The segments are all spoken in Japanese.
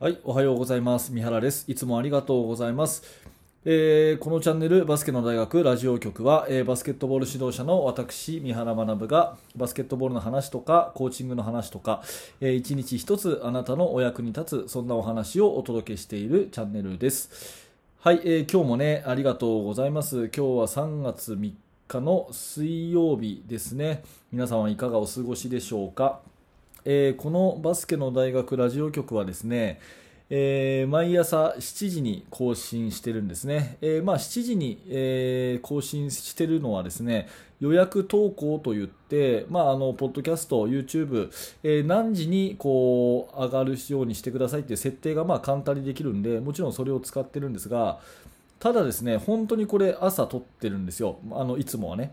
はい、おはようございます。三原です。いつもありがとうございます。えーこのチャンネルバスケの大学ラジオ局は、えーバスケットボール指導者の私三原学がバスケットボールの話とかコーチングの話とか、えー一日一つあなたのお役に立つそんなお話をお届けしているチャンネルです。はい、えー今日もねありがとうございます。今日は3月3日の水曜日ですね。皆さんはいかがお過ごしでしょうか？えーこのバスケの大学ラジオ局はですね、えー毎朝7時に更新してるんですね、えーまあ、7時に、えー更新してるのはですね予約投稿といって、まあ、あのポッドキャスト、YouTube、え何時にこう上がるようにしてくださいっていう設定がまあ簡単にできるんでもちろんそれを使ってるんですがただですね本当にこれ朝撮ってるんですよ。あのいつもはね。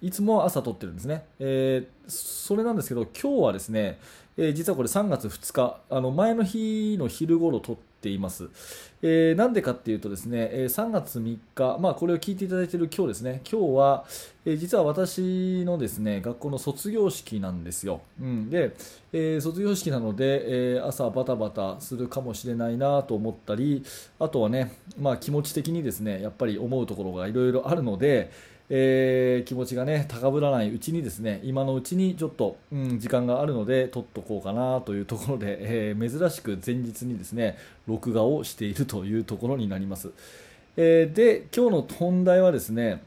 いつも朝撮ってるんですね。えーそれなんですけど、今日はですね、えー実はこれ3月2日、あの前の日の昼頃撮っています。えーなんでかっていうとですね、え3月3日、まあこれを聞いていただいている今日ですね、今日は、え実は私のですね、学校の卒業式なんですよ。うん、で、え卒業式なので、え朝バタバタするかもしれないなと思ったり、あとはね、まあ気持ち的にですね、やっぱり思うところがいろいろあるので、えー気持ちがね高ぶらないうちにですね今のうちにちょっと、うん、時間があるので撮っとこうかなというところで、えー珍しく前日にですね録画をしているというところになります、えーで今日の本題はですね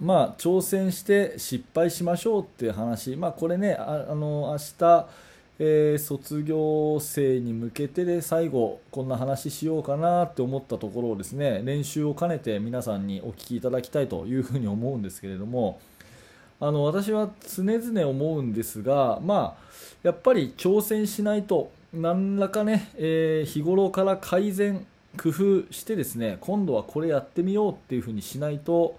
まあ挑戦して失敗しましょうっていう話。まあこれねああの明日えー卒業生に向けてで最後こんな話しようかなって思ったところをですね練習を兼ねて皆さんにお聞きいただきたいというふうに思うんですけれどもあの私は常々思うんですがまあやっぱり挑戦しないと何らかね、えー日頃から改善工夫してですね今度はこれやってみようっていうふうにしないと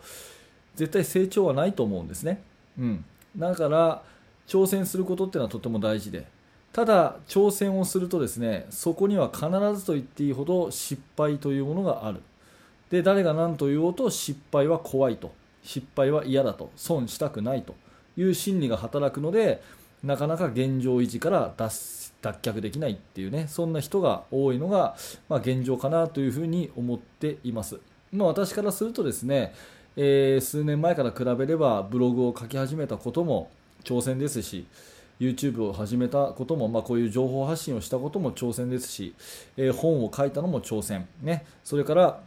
絶対成長はないと思うんですね、うん、だから挑戦することっていうのはとても大事でただ挑戦をするとですねそこには必ずと言っていいほど失敗というものがある。で誰が何と言おうと失敗は怖いと。失敗は嫌だと。損したくないと。いう心理が働くのでなかなか現状維持から脱却できないっていうねそんな人が多いのが、まあ、現状かなというふうに思っています、まあ、私からするとですね、えー数年前から比べればブログを書き始めたことも挑戦ですし YouTube を始めたことも、まあ、こういう情報発信をしたことも挑戦ですし、えー本を書いたのも挑戦、ね、それから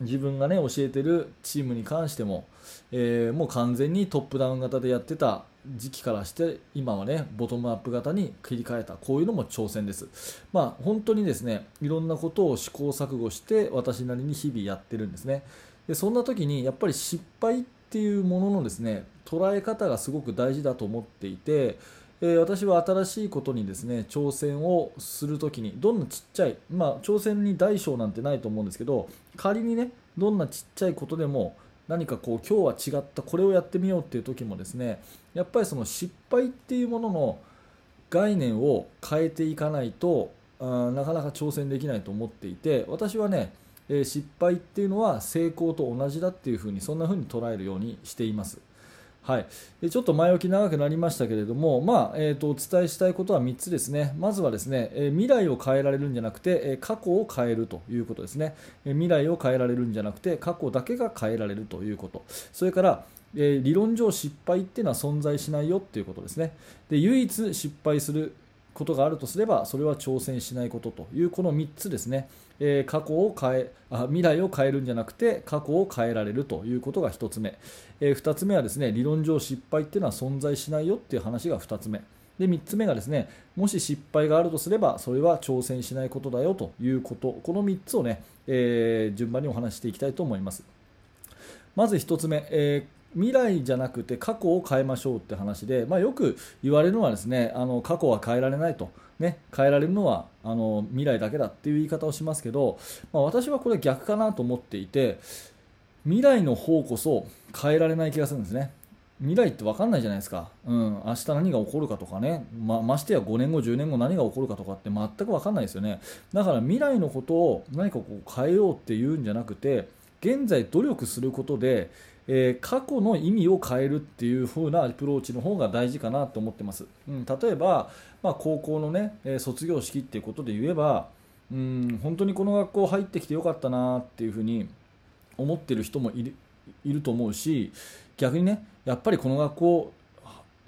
自分が、ね、教えてるチームに関しても、えーもう完全にトップダウン型でやってた時期からして今はねボトムアップ型に切り替えたこういうのも挑戦です、まあ、本当にですねいろんなことを試行錯誤して私なりに日々やってるんですね。でそんな時にやっぱり失敗っていうもののですね捉え方がすごく大事だと思っていてえ私は新しいことにですね挑戦をするときにどんなちっちゃい、まあ、挑戦に大小なんてないと思うんですけど仮にねどんなちっちゃいことでも何かこう今日は違ったこれをやってみようっていう時もですねやっぱりその失敗っていうものの概念を変えていかないとあなかなか挑戦できないと思っていて私はね、え失敗っていうのは成功と同じだっていうふうにそんなふうに捉えるようにしています。はい、でちょっと前置き長くなりましたけれども、まあえー、とお伝えしたいことは3つですね、まずはですね、え未来を変えられるんじゃなくて、え過去を変えるということですね、え未来を変えられるんじゃなくて、過去だけが変えられるということ、それから、え理論上失敗っていうのは存在しないよっていうことですね、で唯一失敗することがあるとすればそれは挑戦しないことというこの3つですね、え過去を変えあ未来を変えるんじゃなくて過去を変えられるということが1つ目、え2つ目はですね理論上失敗っていうのは存在しないよっていう話が2つ目。で3つ目がですねもし失敗があるとすればそれは挑戦しないことだよということ。この3つをね、えー順番にお話ししていきたいと思います。まず1つ目、えー未来じゃなくて過去を変えましょうって話で、まあ、よく言われるのはですねあの過去は変えられないと、ね、変えられるのはあの未来だけだっていう言い方をしますけど、まあ、私はこれ逆かなと思っていて未来の方こそ変えられない気がするんですね。未来って分かんないじゃないですか、うん、明日何が起こるかとかね、まましてや5年後、10年後何が起こるかとかって全く分かんないですよね、だから未来のことを何かこう変えようっていうんじゃなくて、現在努力することで、えー過去の意味を変えるっていう風なアプローチの方が大事かなと思ってます。うん、例えば、まあ、高校のね、え卒業式っていうことで言えば、うん本当にこの学校入ってきてよかったなっていうふうに思ってる人もいるいると思うし逆にねやっぱりこの学校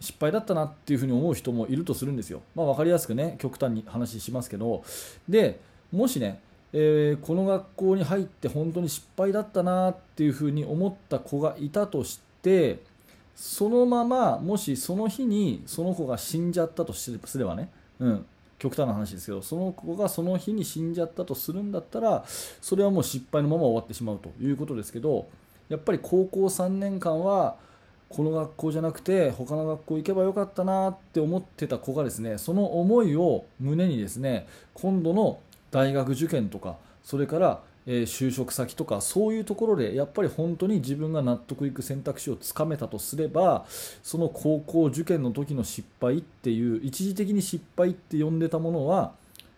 失敗だったなっていうふうに思う人もいるとするんですよ。まあ、分かりやすくね極端に話しますけどでもしね、えー、この学校に入って本当に失敗だったなっていうふうに思った子がいたとしてそのままもしその日にその子が死んじゃったとすればね、うん、極端な話ですけどその子がその日に死んじゃったとするんだったらそれはもう失敗のまま終わってしまうということですけどやっぱり高校3年間はこの学校じゃなくて他の学校行けばよかったなって思ってた子がですねその思いを胸にですね今度の大学受験とかそれからえ就職先とかそういうところでやっぱり本当に自分が納得いく選択肢をつかめたとすればその高校受験の時の失敗っていう一時的に失敗って呼んでたものは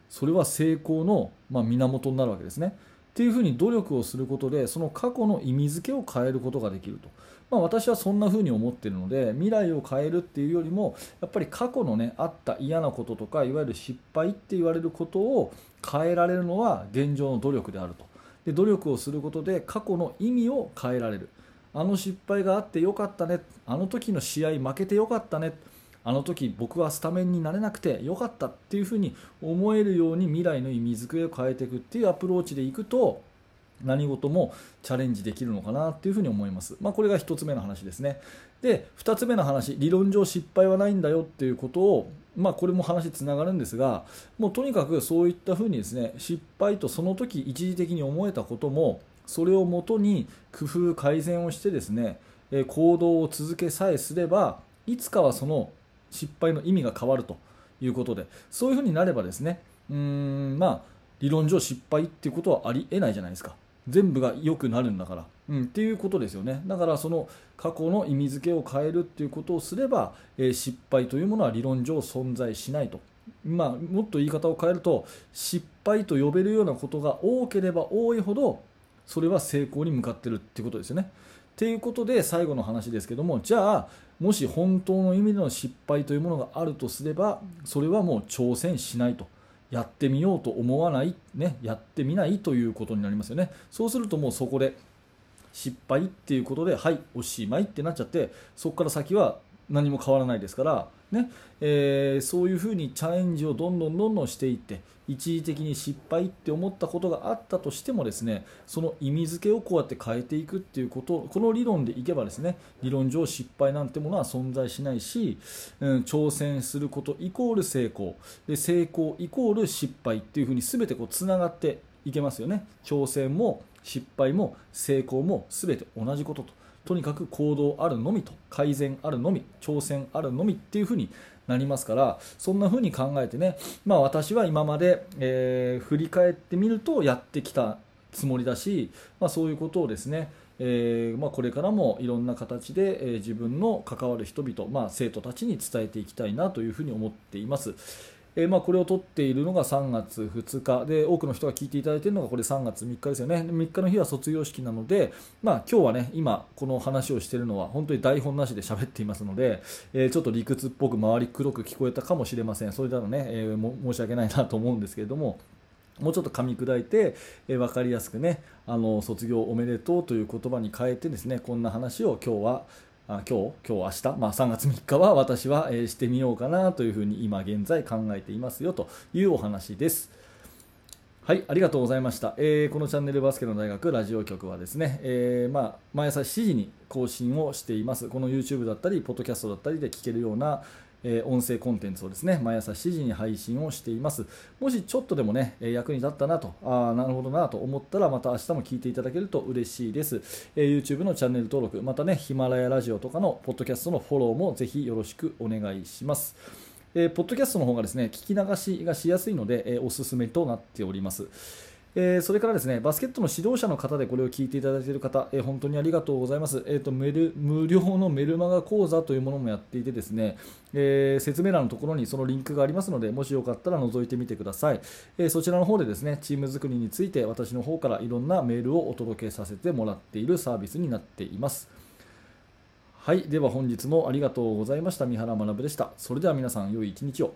それは成功の、ま、源になるわけですね。っていうふうに努力をすることでその過去の意味付けを変えることができると。まあ、私はそんな風に思っているので未来を変えるっていうよりもやっぱり過去のねあった嫌なこととかいわゆる失敗って言われることを変えられるのは現状の努力であると。で努力をすることで過去の意味を変えられる。あの失敗があってよかったね。あの時の試合負けてよかったね。あの時僕はスタメンになれなくてよかったっていうふうに思えるように未来の意味付けを変えていくっていうアプローチでいくと何事もチャレンジできるのかなっていうふうに思います。まあ、これが1つ目の話ですね。で、2つ目の話、理論上失敗はないんだよっていうことを、まあ、これも話つながるんですが、もうとにかくそういったふうにですね、失敗とその時一時的に思えたことも、それをもとに工夫、改善をしてですね、行動を続けさえすれば、いつかはその失敗の意味が変わるということで、そういうふうになればですね、うん、まあ、理論上失敗っていうことはありえないじゃないですか。全部が良くなるんだから、うん、っていうことですよねだからその過去の意味付けを変えるっていうことをすれば、えー、失敗というものは理論上存在しないと、まあ、もっと言い方を変えると失敗と呼べるようなことが多ければ多いほどそれは成功に向かってるっていうことですよね。ということで最後の話ですけどもじゃあもし本当の意味での失敗というものがあるとすればそれはもう挑戦しないと。やってみようと思わない、ね、やってみないということになりますよね。そうするともうそこで失敗っていうことで、はい、おしまいってなっちゃって、そこから先は何も変わらないですから、ね。えー、そういうふうにチャレンジをどんどんどんどんしていって一時的に失敗って思ったことがあったとしてもですねその意味付けをこうやって変えていくっていうことこの理論でいけばですね理論上失敗なんてものは存在しないし、うん、挑戦することイコール成功。で成功イコール失敗っていうふうに全てこうつながっていけますよね。挑戦も失敗も成功も全て同じことと。とにかく行動あるのみと改善あるのみ挑戦あるのみっていうふうになりますからそんなふうに考えてね、まあ、私は今まで、えー、振り返ってみるとやってきたつもりだし、まあ、そういうことをですねえー、まあ、これからもいろんな形で、えー、自分の関わる人々、まあ、生徒たちに伝えていきたいなというふうに思っています。えー、まあ、これを撮っているのが3月2日。で多くの人が聞いていただいているのがこれ3月3日ですよね。3日の日は卒業式なので、まあ、今日はね今この話をしているのは本当に台本なしで喋っていますので、えー、ちょっと理屈っぽく周り黒く聞こえたかもしれません。それならね、えー、申し訳ないなと思うんですけれどももうちょっと噛み砕いて、えー、分かりやすくねあの卒業おめでとうという言葉に変えてですねこんな話を今日はあ今日、今日、明日、まあ、3月3日は私は、えー、してみようかなというふうに今現在考えていますよというお話です。はい、ありがとうございました。えー、このチャンネルバスケの大学ラジオ局はですね、えー、まあ、毎朝7時に更新をしています。この YouTube だったり、ポッドキャストだったりで聞けるような、え音声コンテンツをですね毎朝7時に配信をしています。もしちょっとでもね役に立ったなと、あなるほどなと思ったらまた明日も聞いていただけると嬉しいです。え YouTube のチャンネル登録、またねヒマラヤラジオとかのポッドキャストのフォローもぜひよろしくお願いします。えー、ポッドキャストの方がですね聞き流しがしやすいので、えー、おすすめとなっております。えー、それからですねバスケットの指導者の方でこれを聞いていただいている方、えー、本当にありがとうございます、えーと、メル無料のメルマガ講座というものもやっていてですね、えー、説明欄のところにそのリンクがありますのでもしよかったら覗いてみてください、えそちらの方でですねチーム作りについて私の方からいろんなメールをお届けさせてもらっているサービスになっています。はいでは本日もありがとうございました。三原学でした。それでは皆さん良い一日を。